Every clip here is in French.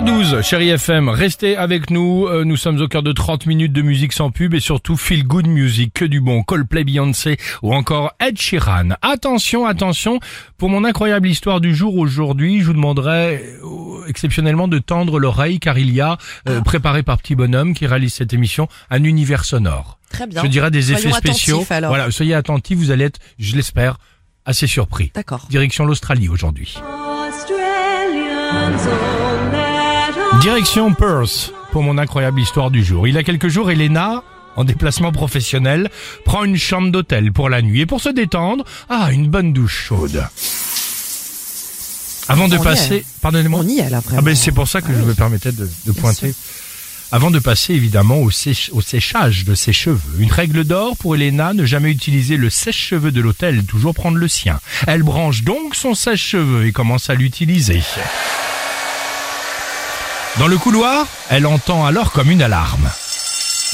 7h12, chérie FM, restez avec nous. Euh, nous sommes au cœur de 30 minutes de musique sans pub et surtout feel good music, que du bon Coldplay, Beyoncé ou encore Ed Sheeran. Attention, attention, pour mon incroyable histoire du jour aujourd'hui, je vous demanderai euh, exceptionnellement de tendre l'oreille car il y a, euh, préparé par Petit Bonhomme qui réalise cette émission, un univers sonore. Très bien. Je dirais des Soyons effets spéciaux. alors. Voilà, soyez attentifs, vous allez être, je l'espère, assez surpris. D'accord. Direction l'Australie aujourd'hui. Direction Perth pour mon incroyable histoire du jour. Il y a quelques jours, Elena, en déplacement professionnel, prend une chambre d'hôtel pour la nuit et pour se détendre, ah, une bonne douche chaude. Avant de On y passer, est. pardonnez-moi. On y est là, vraiment. Ah ben c'est pour ça que je me permettais de, de pointer. sûr. Avant de passer évidemment au séchage de ses cheveux. Une règle d'or pour Elena, ne jamais utiliser le sèche-cheveux de l'hôtel, toujours prendre le sien. Elle branche donc son sèche-cheveux et commence à l'utiliser. Dans le couloir, elle entend alors comme une alarme.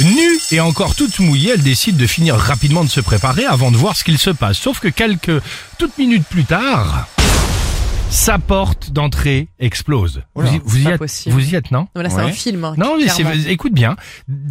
Nue et encore toute mouillée, elle décide de finir rapidement de se préparer avant de voir ce qu'il se passe. Sauf que quelques toutes minutes plus tard, sa porte d'entrée explose. Oula, vous y, vous y pas êtes, vous y êtes, non? Non, là, c'est Ouais. un film. hein, Non, mais écoute bien.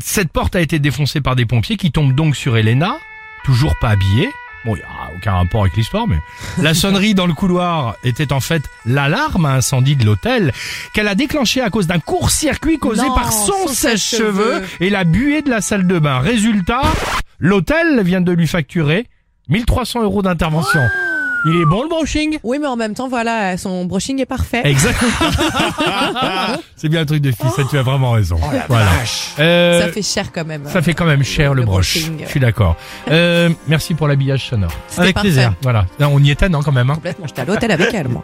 Cette porte a été défoncée par des pompiers qui tombent donc sur Elena, toujours pas habillée. Bon, il n'y a aucun rapport avec l'histoire, mais la sonnerie dans le couloir était en fait l'alarme à incendie de l'hôtel qu'elle a déclenché à cause d'un court-circuit causé Non, par son son sèche-cheveux sèche-cheveux. et la buée de la salle de bain. Résultat, l'hôtel vient de lui facturer 1300 euros d'intervention. Il est bon le brushing Oui, mais en même temps, voilà, son brushing est parfait. Exactement. C'est bien un truc de fils, ça, tu as vraiment raison. voilà. Euh, Ça fait cher quand même. ça fait quand même cher le, le broche. brushing. Je suis d'accord. Euh, merci pour l'habillage sonore. C'était Avec parfait. plaisir. Voilà. Non, on y était non quand même. Hein. Complètement. J'étais à l'hôtel avec elle, moi.